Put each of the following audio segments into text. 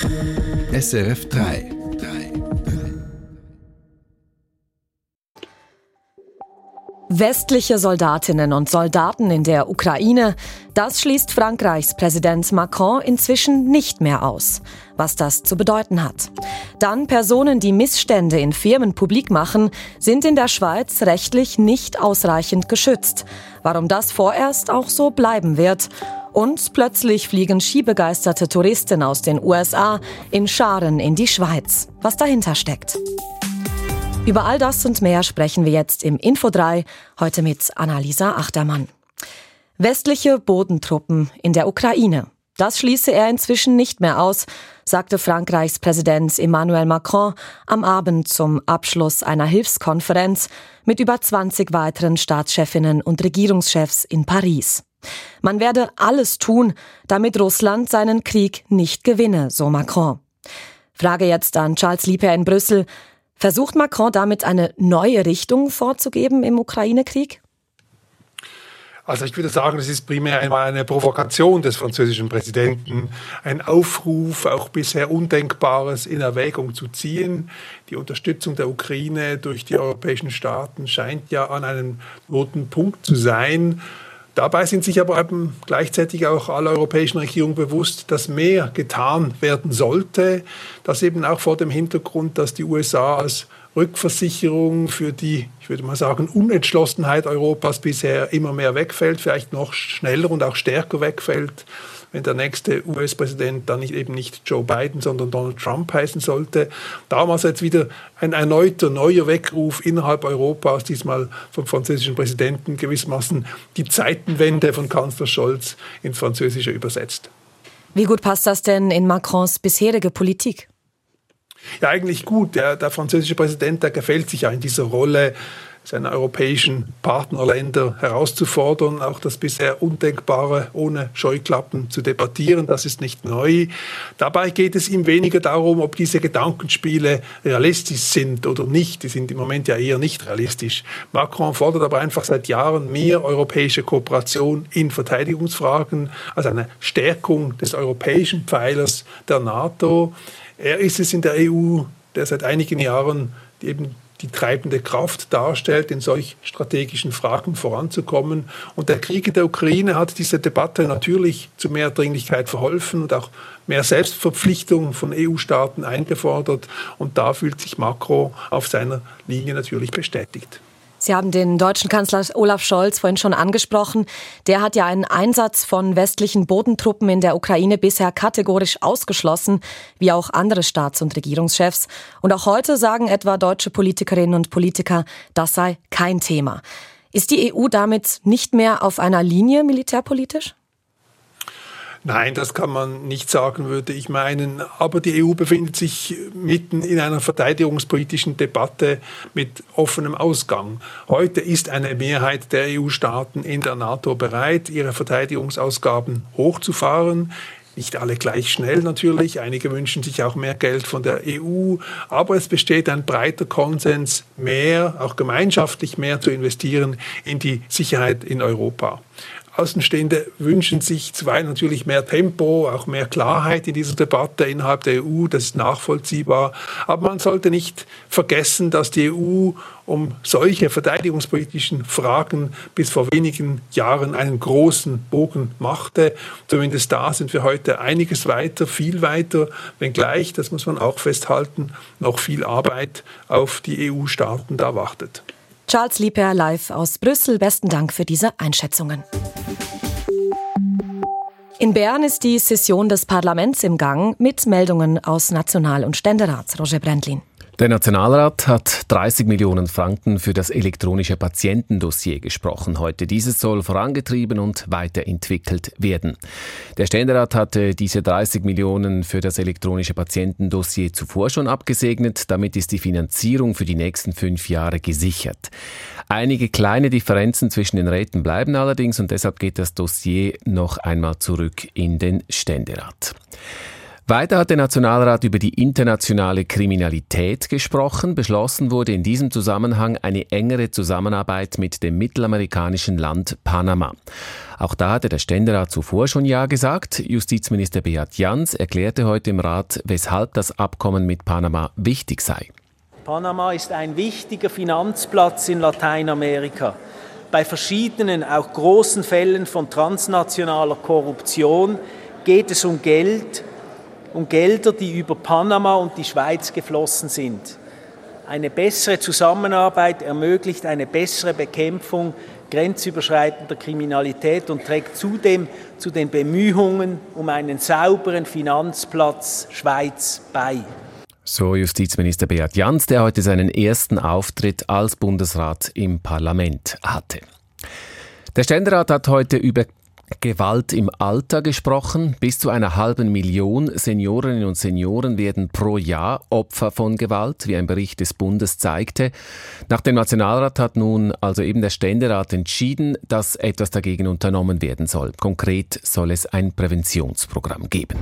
SRF 3. Westliche Soldatinnen und Soldaten in der Ukraine, das schließt Frankreichs Präsident Macron inzwischen nicht mehr aus. Was das zu bedeuten hat. Dann Personen, die Missstände in Firmen publik machen, sind in der Schweiz rechtlich nicht ausreichend geschützt. Warum das vorerst auch so bleiben wird. Und plötzlich fliegen skibegeisterte Touristen aus den USA in Scharen in die Schweiz. Was dahinter steckt. Über all das und mehr sprechen wir jetzt im Info 3, heute mit Annalisa Achtermann. Westliche Bodentruppen in der Ukraine. Das schließe er inzwischen nicht mehr aus, sagte Frankreichs Präsident Emmanuel Macron am Abend zum Abschluss einer Hilfskonferenz mit über 20 weiteren Staatschefinnen und Regierungschefs in Paris. Man werde alles tun, damit Russland seinen Krieg nicht gewinne, so Macron. Frage jetzt an Charles Lieper in Brüssel. Versucht Macron damit eine neue Richtung vorzugeben im Ukraine-Krieg? Also ich würde sagen, das ist primär einmal eine Provokation des französischen Präsidenten, ein Aufruf, auch bisher Undenkbares in Erwägung zu ziehen. Die Unterstützung der Ukraine durch die europäischen Staaten scheint ja an einem roten Punkt zu sein. Dabei sind sich aber eben gleichzeitig auch alle europäischen Regierungen bewusst, dass mehr getan werden sollte. Das eben auch vor dem Hintergrund, dass die USA als Rückversicherung für die, ich würde mal sagen, Unentschlossenheit Europas bisher immer mehr wegfällt, vielleicht noch schneller und auch stärker wegfällt wenn der nächste US-Präsident dann nicht, eben nicht Joe Biden, sondern Donald Trump heißen sollte. Damals jetzt wieder ein erneuter, neuer Weckruf innerhalb Europas, diesmal vom französischen Präsidenten gewissermaßen die Zeitenwende von Kanzler Scholz ins Französische übersetzt. Wie gut passt das denn in Macrons bisherige Politik? Ja, eigentlich gut. Der, der französische Präsident, der gefällt sich ja in dieser Rolle seine europäischen Partnerländer herauszufordern, auch das bisher Undenkbare ohne Scheuklappen zu debattieren. Das ist nicht neu. Dabei geht es ihm weniger darum, ob diese Gedankenspiele realistisch sind oder nicht. Die sind im Moment ja eher nicht realistisch. Macron fordert aber einfach seit Jahren mehr europäische Kooperation in Verteidigungsfragen, also eine Stärkung des europäischen Pfeilers der NATO. Er ist es in der EU, der seit einigen Jahren eben die treibende Kraft darstellt, in solch strategischen Fragen voranzukommen. Und der Krieg in der Ukraine hat diese Debatte natürlich zu mehr Dringlichkeit verholfen und auch mehr Selbstverpflichtung von EU-Staaten eingefordert. Und da fühlt sich Macron auf seiner Linie natürlich bestätigt. Sie haben den deutschen Kanzler Olaf Scholz vorhin schon angesprochen. Der hat ja einen Einsatz von westlichen Bodentruppen in der Ukraine bisher kategorisch ausgeschlossen, wie auch andere Staats- und Regierungschefs. Und auch heute sagen etwa deutsche Politikerinnen und Politiker, das sei kein Thema. Ist die EU damit nicht mehr auf einer Linie militärpolitisch? Nein, das kann man nicht sagen, würde ich meinen. Aber die EU befindet sich mitten in einer verteidigungspolitischen Debatte mit offenem Ausgang. Heute ist eine Mehrheit der EU-Staaten in der NATO bereit, ihre Verteidigungsausgaben hochzufahren. Nicht alle gleich schnell natürlich. Einige wünschen sich auch mehr Geld von der EU. Aber es besteht ein breiter Konsens, mehr, auch gemeinschaftlich mehr zu investieren in die Sicherheit in Europa. Außenstehende wünschen sich zwei natürlich mehr Tempo, auch mehr Klarheit in dieser Debatte innerhalb der EU. Das ist nachvollziehbar. Aber man sollte nicht vergessen, dass die EU um solche verteidigungspolitischen Fragen bis vor wenigen Jahren einen großen Bogen machte. Zumindest da sind wir heute einiges weiter, viel weiter, wenngleich, das muss man auch festhalten, noch viel Arbeit auf die EU-Staaten da wartet. Charles Lieper live aus Brüssel. Besten Dank für diese Einschätzungen. In Bern ist die Session des Parlaments im Gang mit Meldungen aus National- und Ständerat. Roger Brendlin. Der Nationalrat hat 30 Millionen Franken für das elektronische Patientendossier gesprochen heute. Dieses soll vorangetrieben und weiterentwickelt werden. Der Ständerat hatte diese 30 Millionen für das elektronische Patientendossier zuvor schon abgesegnet. Damit ist die Finanzierung für die nächsten fünf Jahre gesichert. Einige kleine Differenzen zwischen den Räten bleiben allerdings und deshalb geht das Dossier noch einmal zurück in den Ständerat. Weiter hat der Nationalrat über die internationale Kriminalität gesprochen. Beschlossen wurde in diesem Zusammenhang eine engere Zusammenarbeit mit dem mittelamerikanischen Land Panama. Auch da hatte der Ständerat zuvor schon Ja gesagt. Justizminister Beat Jans erklärte heute im Rat, weshalb das Abkommen mit Panama wichtig sei. Panama ist ein wichtiger Finanzplatz in Lateinamerika. Bei verschiedenen, auch großen Fällen von transnationaler Korruption geht es um Geld, um Gelder, die über Panama und die Schweiz geflossen sind. Eine bessere Zusammenarbeit ermöglicht eine bessere Bekämpfung grenzüberschreitender Kriminalität und trägt zudem zu den Bemühungen um einen sauberen Finanzplatz Schweiz bei. So Justizminister Beat Jans, der heute seinen ersten Auftritt als Bundesrat im Parlament hatte. Der Ständerat hat heute über Gewalt im Alter gesprochen. Bis zu einer halben Million Seniorinnen und Senioren werden pro Jahr Opfer von Gewalt, wie ein Bericht des Bundes zeigte. Nach dem Nationalrat hat nun also eben der Ständerat entschieden, dass etwas dagegen unternommen werden soll. Konkret soll es ein Präventionsprogramm geben.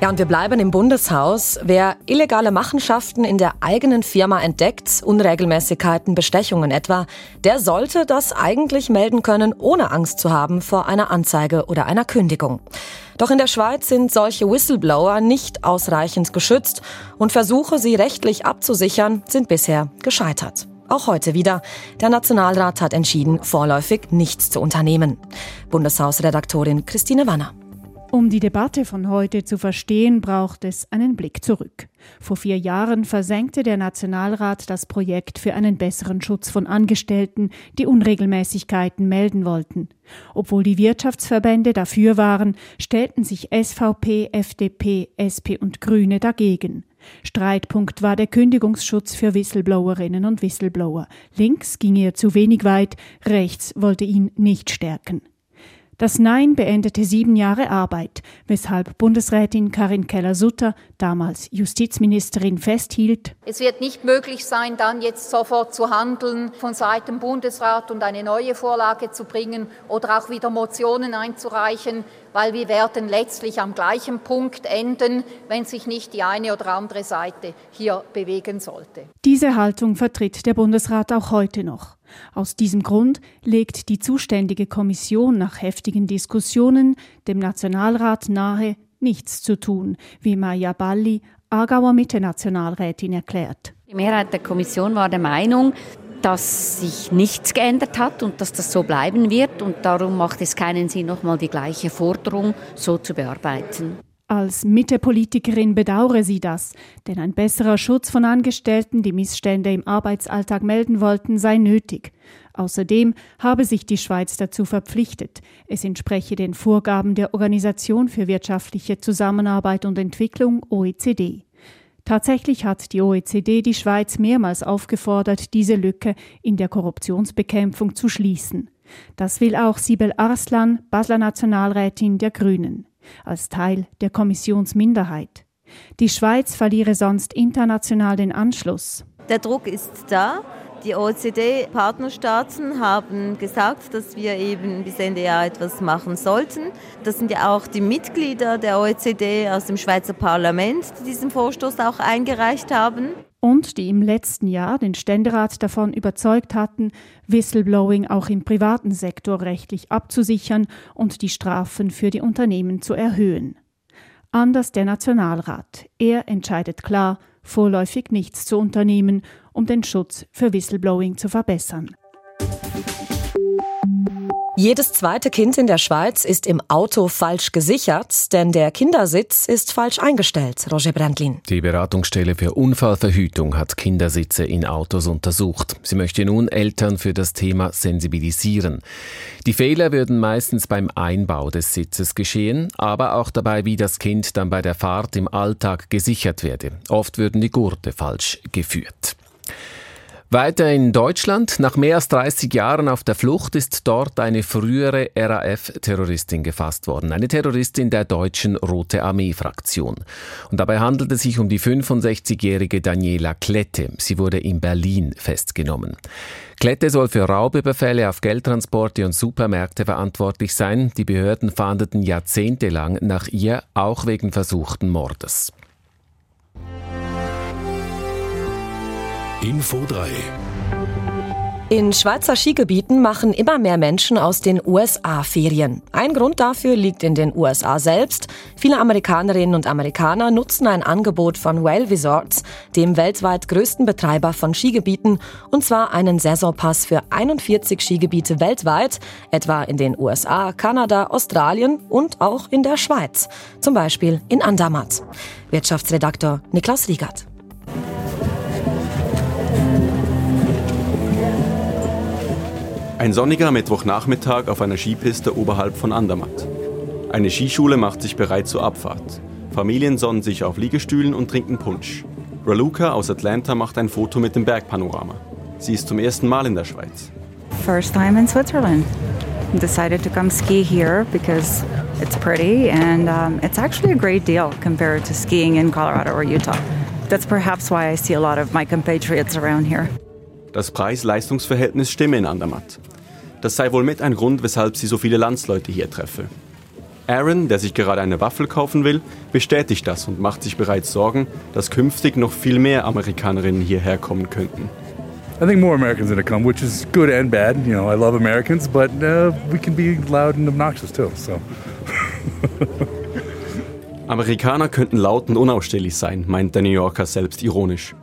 Ja, und wir bleiben im Bundeshaus. Wer illegale Machenschaften in der eigenen Firma entdeckt, Unregelmäßigkeiten, Bestechungen etwa, der sollte das eigentlich melden können, ohne Angst zu haben vor einer Anzeige oder einer Kündigung. Doch in der Schweiz sind solche Whistleblower nicht ausreichend geschützt und Versuche, sie rechtlich abzusichern, sind bisher gescheitert. Auch heute wieder. Der Nationalrat hat entschieden, vorläufig nichts zu unternehmen. Bundeshausredaktorin Christine Wanner. Um die Debatte von heute zu verstehen, braucht es einen Blick zurück. Vor vier Jahren versenkte der Nationalrat das Projekt für einen besseren Schutz von Angestellten, die Unregelmäßigkeiten melden wollten. Obwohl die Wirtschaftsverbände dafür waren, stellten sich SVP, FDP, SP und Grüne dagegen. Streitpunkt war der Kündigungsschutz für Whistleblowerinnen und Whistleblower. Links ging er zu wenig weit, rechts wollte ihn nicht stärken. Das Nein beendete sieben Jahre Arbeit, weshalb Bundesrätin Karin Keller-Sutter, damals Justizministerin, festhielt, es wird nicht möglich sein, dann jetzt sofort zu handeln, von Seiten Bundesrat und eine neue Vorlage zu bringen oder auch wieder Motionen einzureichen, weil wir werden letztlich am gleichen Punkt enden, wenn sich nicht die eine oder andere Seite hier bewegen sollte. Diese Haltung vertritt der Bundesrat auch heute noch. Aus diesem Grund legt die zuständige Kommission nach heftigen Diskussionen dem Nationalrat nahe, nichts zu tun, wie Maya Balli, Aargauer Mitte-Nationalrätin, erklärt. Die Mehrheit der Kommission war der Meinung, dass sich nichts geändert hat und dass das so bleiben wird. Und darum macht es keinen Sinn, nochmal die gleiche Forderung so zu bearbeiten. Als Mitte-Politikerin bedauere sie das, denn ein besserer Schutz von Angestellten, die Missstände im Arbeitsalltag melden wollten, sei nötig. Außerdem habe sich die Schweiz dazu verpflichtet. Es entspreche den Vorgaben der Organisation für wirtschaftliche Zusammenarbeit und Entwicklung OECD. Tatsächlich hat die OECD die Schweiz mehrmals aufgefordert, diese Lücke in der Korruptionsbekämpfung zu schließen. Das will auch Sibel Arslan, Basler Nationalrätin der Grünen als Teil der Kommissionsminderheit. Die Schweiz verliere sonst international den Anschluss. Der Druck ist da. Die OECD-Partnerstaaten haben gesagt, dass wir eben bis Ende Jahr etwas machen sollten. Das sind ja auch die Mitglieder der OECD aus dem Schweizer Parlament, die diesen Vorstoß auch eingereicht haben und die im letzten Jahr den Ständerat davon überzeugt hatten, Whistleblowing auch im privaten Sektor rechtlich abzusichern und die Strafen für die Unternehmen zu erhöhen. Anders der Nationalrat. Er entscheidet klar, vorläufig nichts zu unternehmen, um den Schutz für Whistleblowing zu verbessern. Jedes zweite Kind in der Schweiz ist im Auto falsch gesichert, denn der Kindersitz ist falsch eingestellt, Roger Brandlin. Die Beratungsstelle für Unfallverhütung hat Kindersitze in Autos untersucht. Sie möchte nun Eltern für das Thema sensibilisieren. Die Fehler würden meistens beim Einbau des Sitzes geschehen, aber auch dabei, wie das Kind dann bei der Fahrt im Alltag gesichert werde. Oft würden die Gurte falsch geführt. Weiter in Deutschland. Nach mehr als 30 Jahren auf der Flucht ist dort eine frühere RAF-Terroristin gefasst worden. Eine Terroristin der deutschen Rote Armee-Fraktion. Und dabei handelt es sich um die 65-jährige Daniela Klette. Sie wurde in Berlin festgenommen. Klette soll für Raubüberfälle auf Geldtransporte und Supermärkte verantwortlich sein. Die Behörden fahndeten jahrzehntelang nach ihr, auch wegen versuchten Mordes. Info 3 in Schweizer Skigebieten machen immer mehr Menschen aus den USA Ferien. Ein Grund dafür liegt in den USA selbst. Viele Amerikanerinnen und Amerikaner nutzen ein Angebot von Whale Resorts, dem weltweit größten Betreiber von Skigebieten, und zwar einen Saisonpass für 41 Skigebiete weltweit, etwa in den USA, Kanada, Australien und auch in der Schweiz, zum Beispiel in Andermatt. Wirtschaftsredaktor Niklas Riegert. Ein sonniger Mittwochnachmittag auf einer Skipiste oberhalb von Andermatt. Eine Skischule macht sich bereit zur Abfahrt. Familien sonnen sich auf Liegestühlen und trinken Punsch. Raluca aus Atlanta macht ein Foto mit dem Bergpanorama. Sie ist zum ersten Mal in der Schweiz. First time in Switzerland. Decided to come ski here because it's pretty and um, it's actually a great deal compared to skiing in Colorado or Utah. That's perhaps why I see a lot of my compatriots around here. Das Preis-Leistungs-Verhältnis stimme in Andermatt. Das sei wohl mit ein Grund, weshalb sie so viele Landsleute hier treffe. Aaron, der sich gerade eine Waffel kaufen will, bestätigt das und macht sich bereits Sorgen, dass künftig noch viel mehr Amerikanerinnen hierher kommen könnten. I think more Americans are going to come, which is good and bad. You know, I love Americans, but uh, we can be loud and obnoxious too. So. Amerikaner könnten laut und unausstehlich sein, meint der New Yorker selbst ironisch.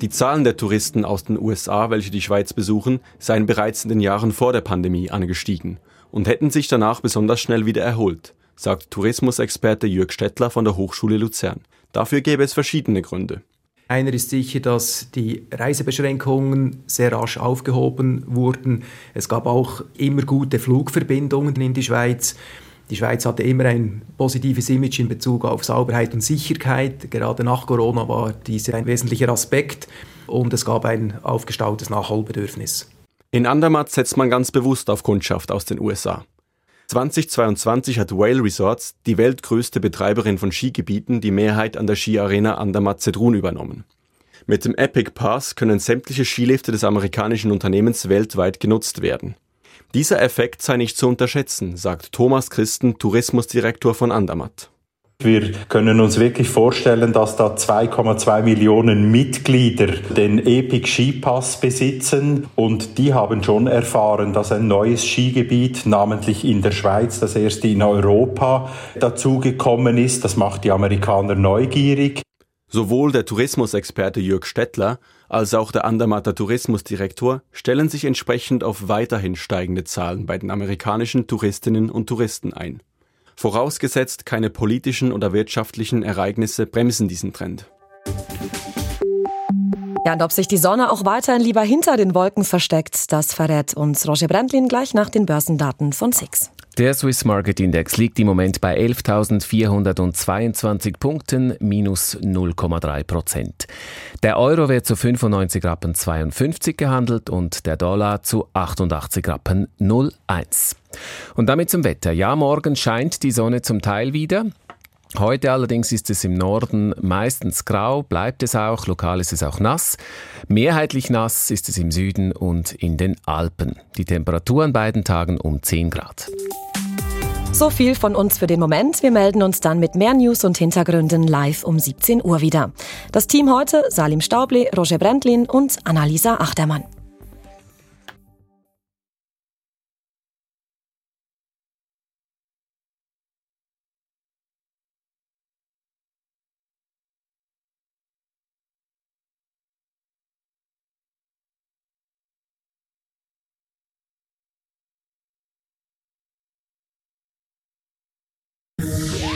Die Zahlen der Touristen aus den USA, welche die Schweiz besuchen, seien bereits in den Jahren vor der Pandemie angestiegen und hätten sich danach besonders schnell wieder erholt, sagt Tourismusexperte Jörg Stettler von der Hochschule Luzern. Dafür gäbe es verschiedene Gründe. Einer ist sicher, dass die Reisebeschränkungen sehr rasch aufgehoben wurden. Es gab auch immer gute Flugverbindungen in die Schweiz. Die Schweiz hatte immer ein positives Image in Bezug auf Sauberheit und Sicherheit. Gerade nach Corona war dies ein wesentlicher Aspekt und es gab ein aufgestautes Nachholbedürfnis. In Andermatt setzt man ganz bewusst auf Kundschaft aus den USA. 2022 hat Whale Resorts, die weltgrößte Betreiberin von Skigebieten, die Mehrheit an der Skiarena Andermatt-Zedrun übernommen. Mit dem Epic Pass können sämtliche Skilifte des amerikanischen Unternehmens weltweit genutzt werden. Dieser Effekt sei nicht zu unterschätzen, sagt Thomas Christen, Tourismusdirektor von Andermatt. Wir können uns wirklich vorstellen, dass da 2,2 Millionen Mitglieder den Epic Skipass besitzen und die haben schon erfahren, dass ein neues Skigebiet, namentlich in der Schweiz, das erste in Europa, dazugekommen ist. Das macht die Amerikaner neugierig. Sowohl der Tourismusexperte Jörg Stettler als auch der Andermatter Tourismusdirektor stellen sich entsprechend auf weiterhin steigende Zahlen bei den amerikanischen Touristinnen und Touristen ein. Vorausgesetzt, keine politischen oder wirtschaftlichen Ereignisse bremsen diesen Trend. Ja, und ob sich die Sonne auch weiterhin lieber hinter den Wolken versteckt, das verrät uns Roger Brandlin gleich nach den Börsendaten von Six. Der Swiss Market Index liegt im Moment bei 11.422 Punkten, minus 0,3 Prozent. Der Euro wird zu 95 Rappen 52 gehandelt und der Dollar zu 88 Rappen 01. Und damit zum Wetter. Ja, morgen scheint die Sonne zum Teil wieder. Heute allerdings ist es im Norden meistens grau, bleibt es auch, lokal ist es auch nass. Mehrheitlich nass ist es im Süden und in den Alpen. Die Temperatur an beiden Tagen um 10 Grad. So viel von uns für den Moment. Wir melden uns dann mit mehr News und Hintergründen live um 17 Uhr wieder. Das Team heute Salim Staubli, Roger Brendlin und Annalisa Achtermann.